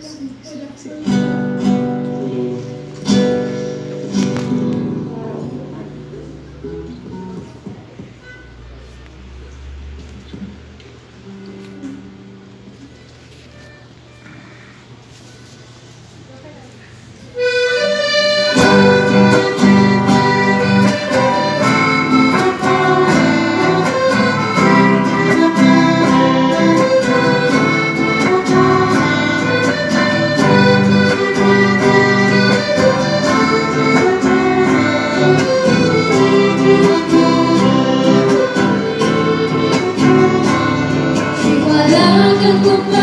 Dios que yo soy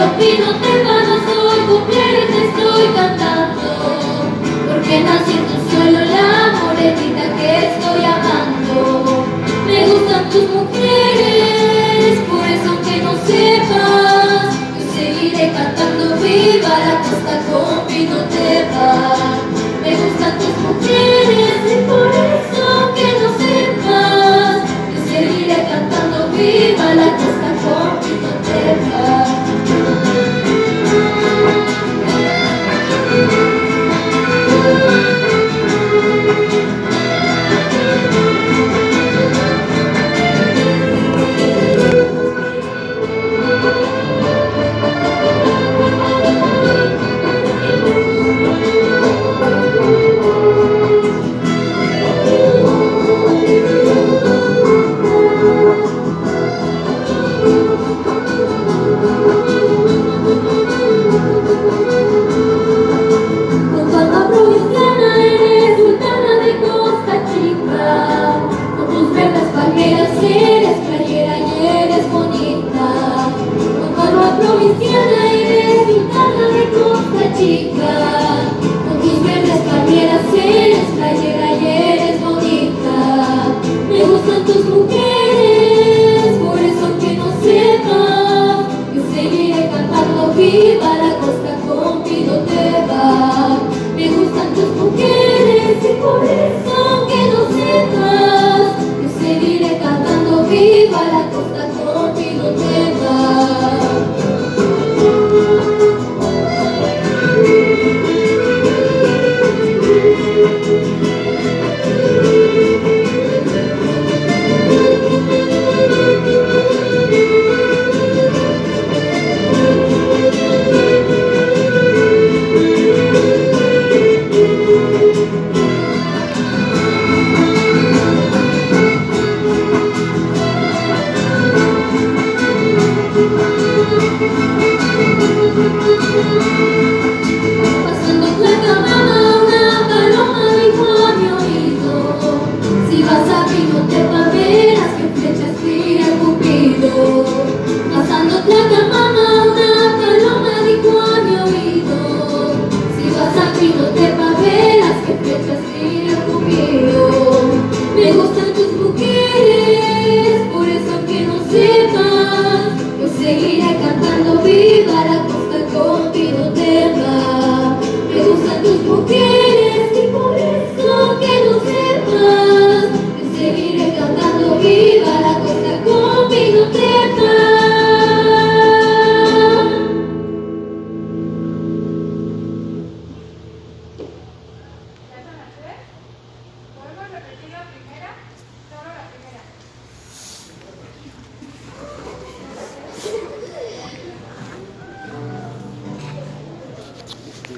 campino tebano soy, cumpleaños te estoy cantando, porque nací en tu suelo la morenita que estoy amando. Me gustan tus mujeres, por eso que no sepas, yo seguiré cantando viva la costa con Pinoteba. Me gustan tus mujeres. Надеюсь.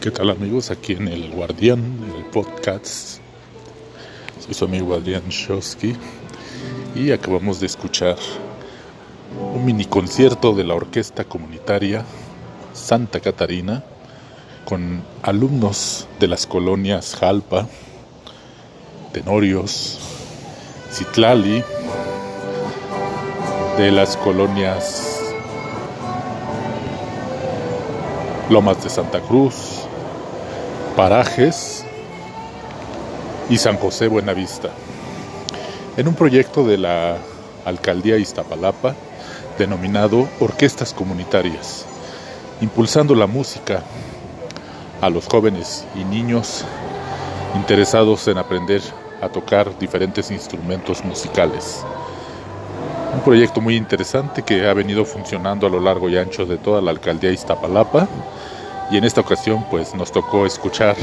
¿Qué tal amigos? Aquí en El Guardián, el podcast. Soy su amigo Adrián Shosky y acabamos de escuchar un mini concierto de la orquesta comunitaria Santa Catarina con alumnos de las colonias Jalpa, Tenorios, Citlali, de las colonias Lomas de Santa Cruz, Parajes y San José Buenavista, en un proyecto de la Alcaldía Iztapalapa denominado Orquestas Comunitarias, impulsando la música a los jóvenes y niños interesados en aprender a tocar diferentes instrumentos musicales. Un proyecto muy interesante que ha venido funcionando a lo largo y ancho de toda la alcaldía Iztapalapa y en esta ocasión pues nos tocó escuchar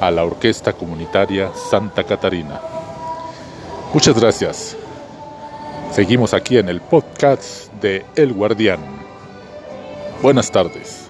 a la Orquesta Comunitaria Santa Catarina. Muchas gracias. Seguimos aquí en el podcast de El Guardián. Buenas tardes.